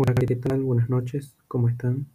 Hola, ¿qué tal? Buenas noches, ¿cómo están?